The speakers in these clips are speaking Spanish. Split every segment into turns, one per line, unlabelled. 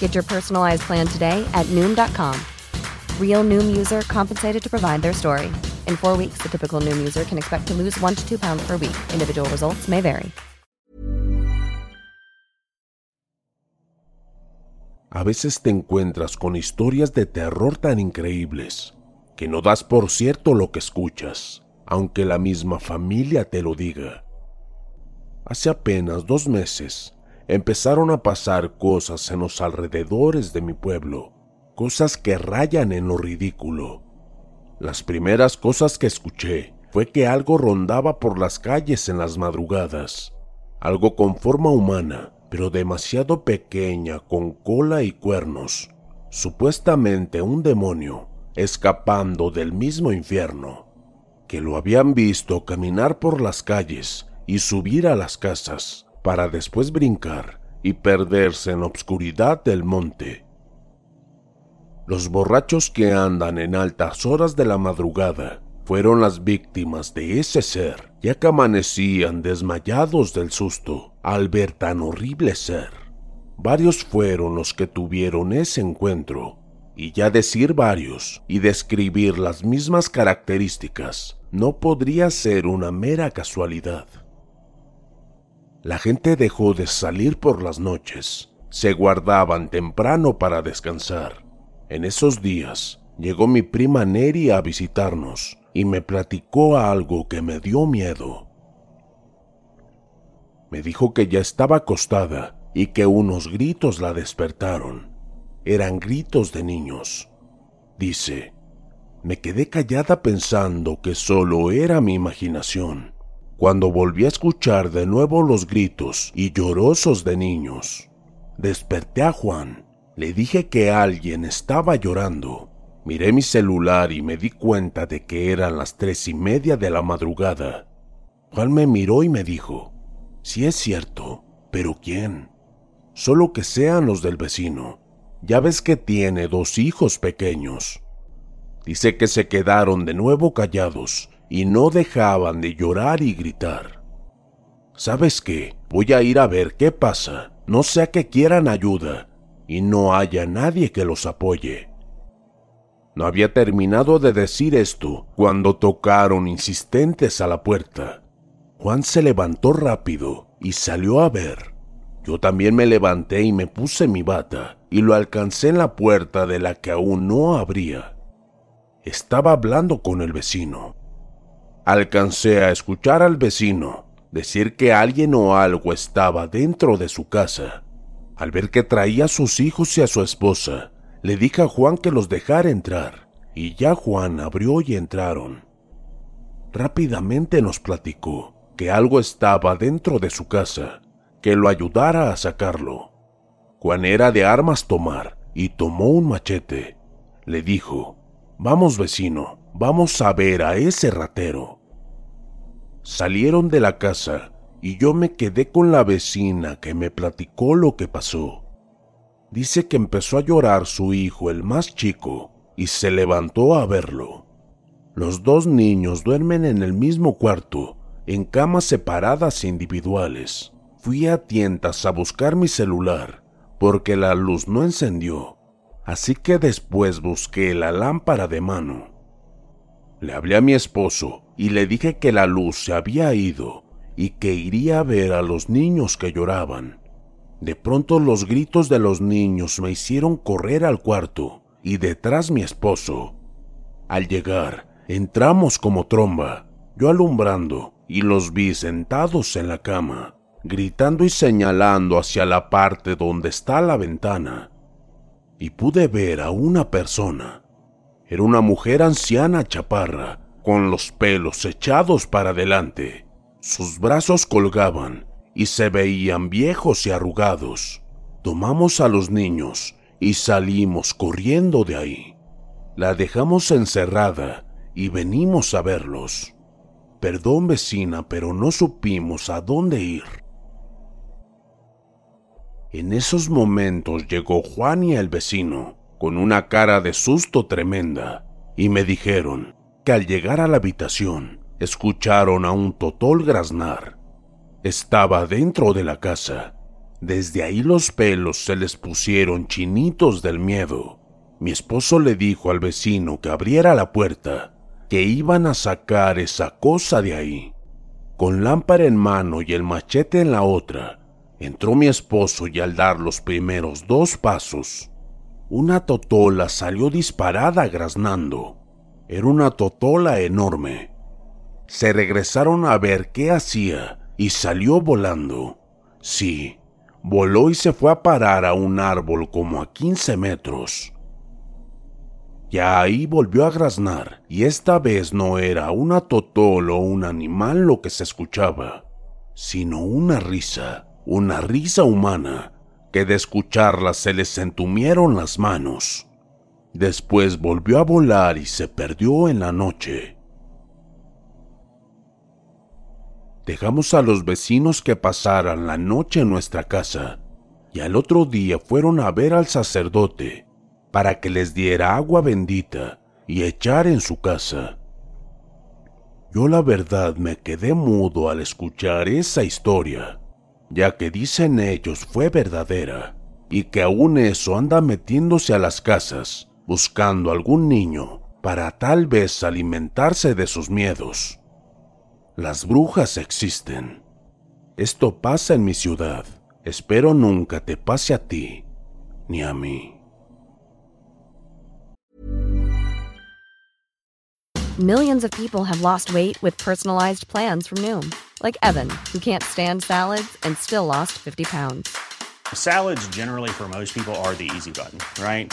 Get your personalized plan today at Noom.com. Real Noom user compensated to provide their story. In four weeks, the typical Noom user can expect to lose one to two pounds per week. Individual results may vary.
A veces te encuentras con historias de terror tan increíbles que no das por cierto lo que escuchas, aunque la misma familia te lo diga. Hace apenas dos meses empezaron a pasar cosas en los alrededores de mi pueblo, cosas que rayan en lo ridículo. Las primeras cosas que escuché fue que algo rondaba por las calles en las madrugadas, algo con forma humana, pero demasiado pequeña, con cola y cuernos, supuestamente un demonio, escapando del mismo infierno, que lo habían visto caminar por las calles y subir a las casas, para después brincar y perderse en la obscuridad del monte. Los borrachos que andan en altas horas de la madrugada fueron las víctimas de ese ser, ya que amanecían desmayados del susto al ver tan horrible ser. Varios fueron los que tuvieron ese encuentro, y ya decir varios y describir las mismas características no podría ser una mera casualidad. La gente dejó de salir por las noches, se guardaban temprano para descansar. En esos días llegó mi prima Neri a visitarnos y me platicó algo que me dio miedo. Me dijo que ya estaba acostada y que unos gritos la despertaron. Eran gritos de niños. Dice, me quedé callada pensando que solo era mi imaginación, cuando volví a escuchar de nuevo los gritos y llorosos de niños. Desperté a Juan, le dije que alguien estaba llorando. Miré mi celular y me di cuenta de que eran las tres y media de la madrugada. Juan me miró y me dijo, sí es cierto, pero ¿quién? Solo que sean los del vecino. Ya ves que tiene dos hijos pequeños. Dice que se quedaron de nuevo callados y no dejaban de llorar y gritar. ¿Sabes qué? Voy a ir a ver qué pasa. No sea que quieran ayuda y no haya nadie que los apoye. No había terminado de decir esto cuando tocaron insistentes a la puerta. Juan se levantó rápido y salió a ver. Yo también me levanté y me puse mi bata y lo alcancé en la puerta de la que aún no abría. Estaba hablando con el vecino. Alcancé a escuchar al vecino decir que alguien o algo estaba dentro de su casa. Al ver que traía a sus hijos y a su esposa, le dije a Juan que los dejara entrar, y ya Juan abrió y entraron. Rápidamente nos platicó que algo estaba dentro de su casa, que lo ayudara a sacarlo. Juan era de armas tomar y tomó un machete. Le dijo, Vamos vecino, vamos a ver a ese ratero. Salieron de la casa y yo me quedé con la vecina que me platicó lo que pasó. Dice que empezó a llorar su hijo, el más chico, y se levantó a verlo. Los dos niños duermen en el mismo cuarto en camas separadas e individuales. Fui a tientas a buscar mi celular porque la luz no encendió, así que después busqué la lámpara de mano. Le hablé a mi esposo y le dije que la luz se había ido y que iría a ver a los niños que lloraban. De pronto los gritos de los niños me hicieron correr al cuarto y detrás mi esposo. Al llegar, entramos como tromba, yo alumbrando y los vi sentados en la cama, gritando y señalando hacia la parte donde está la ventana. Y pude ver a una persona. Era una mujer anciana chaparra, con los pelos echados para adelante. Sus brazos colgaban y se veían viejos y arrugados. Tomamos a los niños y salimos corriendo de ahí. La dejamos encerrada y venimos a verlos. Perdón vecina, pero no supimos a dónde ir. En esos momentos llegó Juan y el vecino, con una cara de susto tremenda, y me dijeron que al llegar a la habitación escucharon a un totol graznar. Estaba dentro de la casa. Desde ahí los pelos se les pusieron chinitos del miedo. Mi esposo le dijo al vecino que abriera la puerta, que iban a sacar esa cosa de ahí. Con lámpara en mano y el machete en la otra, Entró mi esposo y al dar los primeros dos pasos, una totola salió disparada graznando. Era una totola enorme. Se regresaron a ver qué hacía y salió volando. Sí, voló y se fue a parar a un árbol como a 15 metros. Ya ahí volvió a graznar, y esta vez no era una totola o un animal lo que se escuchaba, sino una risa una risa humana que de escucharla se les entumieron las manos. Después volvió a volar y se perdió en la noche. Dejamos a los vecinos que pasaran la noche en nuestra casa y al otro día fueron a ver al sacerdote para que les diera agua bendita y echar en su casa. Yo la verdad me quedé mudo al escuchar esa historia ya que dicen ellos fue verdadera, y que aún eso anda metiéndose a las casas, buscando algún niño para tal vez alimentarse de sus miedos. Las brujas existen. Esto pasa en mi ciudad. Espero nunca te pase a ti, ni a mí.
Millions of people have lost weight with personalized plans from Noom, like Evan, who can't stand salads and still lost 50 pounds.
Salads, generally, for most people, are the easy button, right?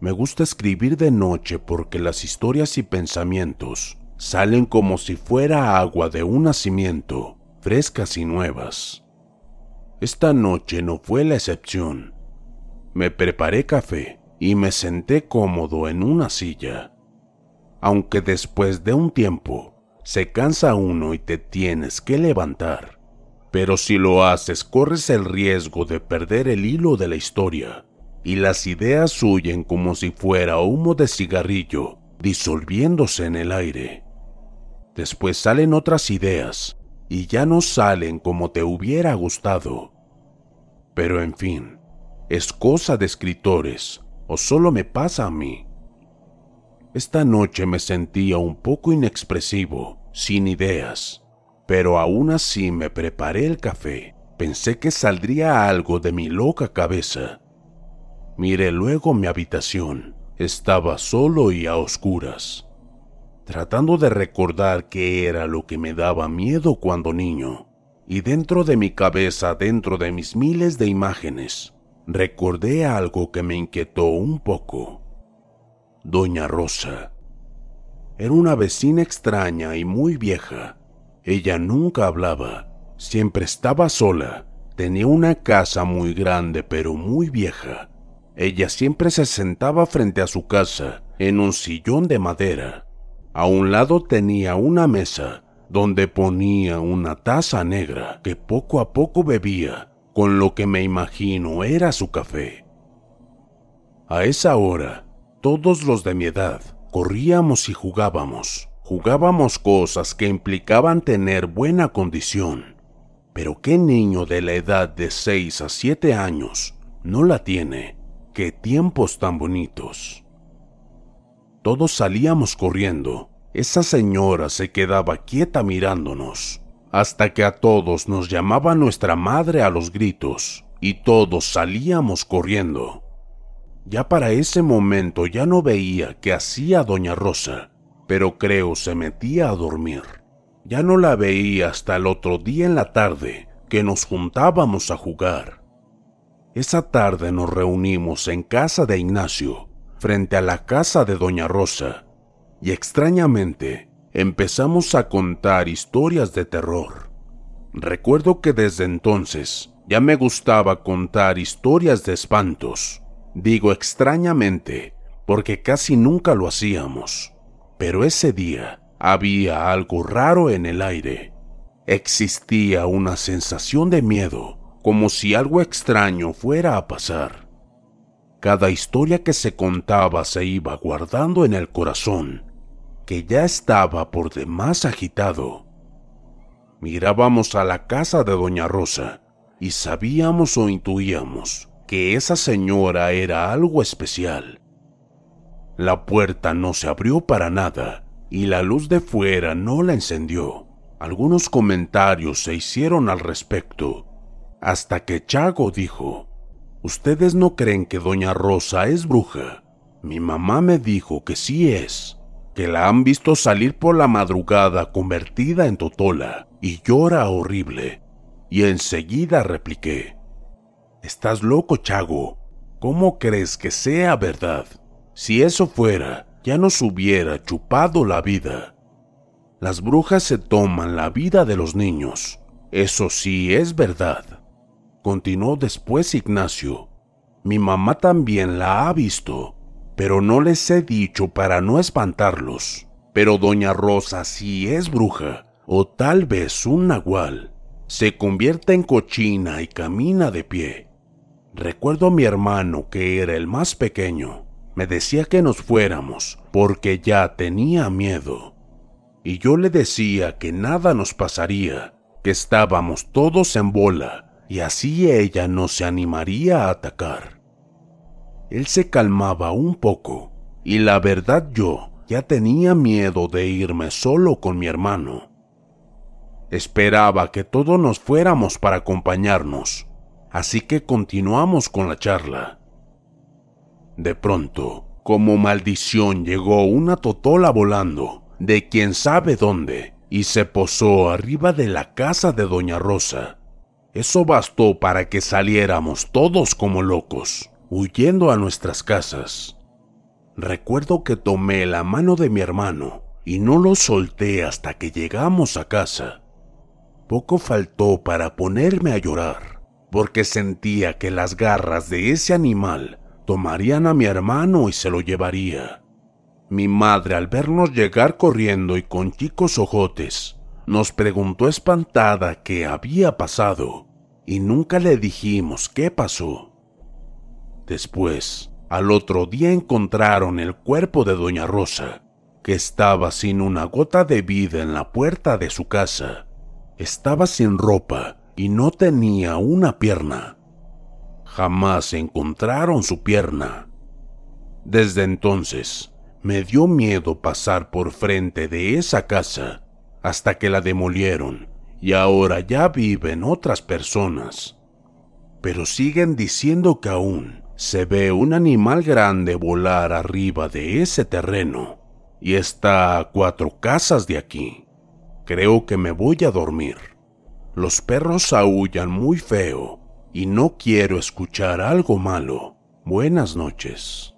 Me gusta escribir de noche porque las historias y pensamientos salen como si fuera agua de un nacimiento, frescas y nuevas. Esta noche no fue la excepción. Me preparé café y me senté cómodo en una silla. Aunque después de un tiempo se cansa uno y te tienes que levantar pero si lo haces corres el riesgo de perder el hilo de la historia y las ideas huyen como si fuera humo de cigarrillo disolviéndose en el aire. Después salen otras ideas y ya no salen como te hubiera gustado. Pero en fin, es cosa de escritores o solo me pasa a mí. Esta noche me sentía un poco inexpresivo, sin ideas pero aún así me preparé el café. Pensé que saldría algo de mi loca cabeza. Miré luego mi habitación. Estaba solo y a oscuras, tratando de recordar qué era lo que me daba miedo cuando niño. Y dentro de mi cabeza, dentro de mis miles de imágenes, recordé algo que me inquietó un poco. Doña Rosa. Era una vecina extraña y muy vieja. Ella nunca hablaba, siempre estaba sola. Tenía una casa muy grande pero muy vieja. Ella siempre se sentaba frente a su casa, en un sillón de madera. A un lado tenía una mesa, donde ponía una taza negra que poco a poco bebía, con lo que me imagino era su café. A esa hora, todos los de mi edad corríamos y jugábamos. Jugábamos cosas que implicaban tener buena condición. Pero ¿qué niño de la edad de 6 a 7 años no la tiene? ¡Qué tiempos tan bonitos! Todos salíamos corriendo. Esa señora se quedaba quieta mirándonos, hasta que a todos nos llamaba nuestra madre a los gritos, y todos salíamos corriendo. Ya para ese momento ya no veía qué hacía doña Rosa, pero creo se metía a dormir. Ya no la veía hasta el otro día en la tarde, que nos juntábamos a jugar. Esa tarde nos reunimos en casa de Ignacio, frente a la casa de doña Rosa, y extrañamente empezamos a contar historias de terror. Recuerdo que desde entonces ya me gustaba contar historias de espantos. Digo extrañamente porque casi nunca lo hacíamos. Pero ese día había algo raro en el aire. Existía una sensación de miedo, como si algo extraño fuera a pasar. Cada historia que se contaba se iba guardando en el corazón, que ya estaba por demás agitado. Mirábamos a la casa de Doña Rosa y sabíamos o intuíamos que esa señora era algo especial. La puerta no se abrió para nada y la luz de fuera no la encendió. Algunos comentarios se hicieron al respecto, hasta que Chago dijo, ¿Ustedes no creen que Doña Rosa es bruja? Mi mamá me dijo que sí es, que la han visto salir por la madrugada convertida en Totola y llora horrible. Y enseguida repliqué, Estás loco, Chago. ¿Cómo crees que sea verdad? Si eso fuera, ya nos hubiera chupado la vida. Las brujas se toman la vida de los niños. Eso sí es verdad. Continuó después Ignacio. Mi mamá también la ha visto, pero no les he dicho para no espantarlos. Pero doña Rosa sí es bruja, o tal vez un nahual. Se convierte en cochina y camina de pie. Recuerdo a mi hermano, que era el más pequeño, me decía que nos fuéramos porque ya tenía miedo. Y yo le decía que nada nos pasaría, que estábamos todos en bola y así ella no se animaría a atacar. Él se calmaba un poco y la verdad yo ya tenía miedo de irme solo con mi hermano. Esperaba que todos nos fuéramos para acompañarnos, así que continuamos con la charla. De pronto, como maldición, llegó una totola volando, de quién sabe dónde, y se posó arriba de la casa de Doña Rosa. Eso bastó para que saliéramos todos como locos, huyendo a nuestras casas. Recuerdo que tomé la mano de mi hermano y no lo solté hasta que llegamos a casa. Poco faltó para ponerme a llorar, porque sentía que las garras de ese animal tomarían a mi hermano y se lo llevaría. Mi madre, al vernos llegar corriendo y con chicos ojotes, nos preguntó espantada qué había pasado, y nunca le dijimos qué pasó. Después, al otro día encontraron el cuerpo de Doña Rosa, que estaba sin una gota de vida en la puerta de su casa. Estaba sin ropa y no tenía una pierna. Jamás encontraron su pierna. Desde entonces, me dio miedo pasar por frente de esa casa hasta que la demolieron y ahora ya viven otras personas. Pero siguen diciendo que aún se ve un animal grande volar arriba de ese terreno y está a cuatro casas de aquí. Creo que me voy a dormir. Los perros aullan muy feo y no quiero escuchar algo malo. Buenas noches.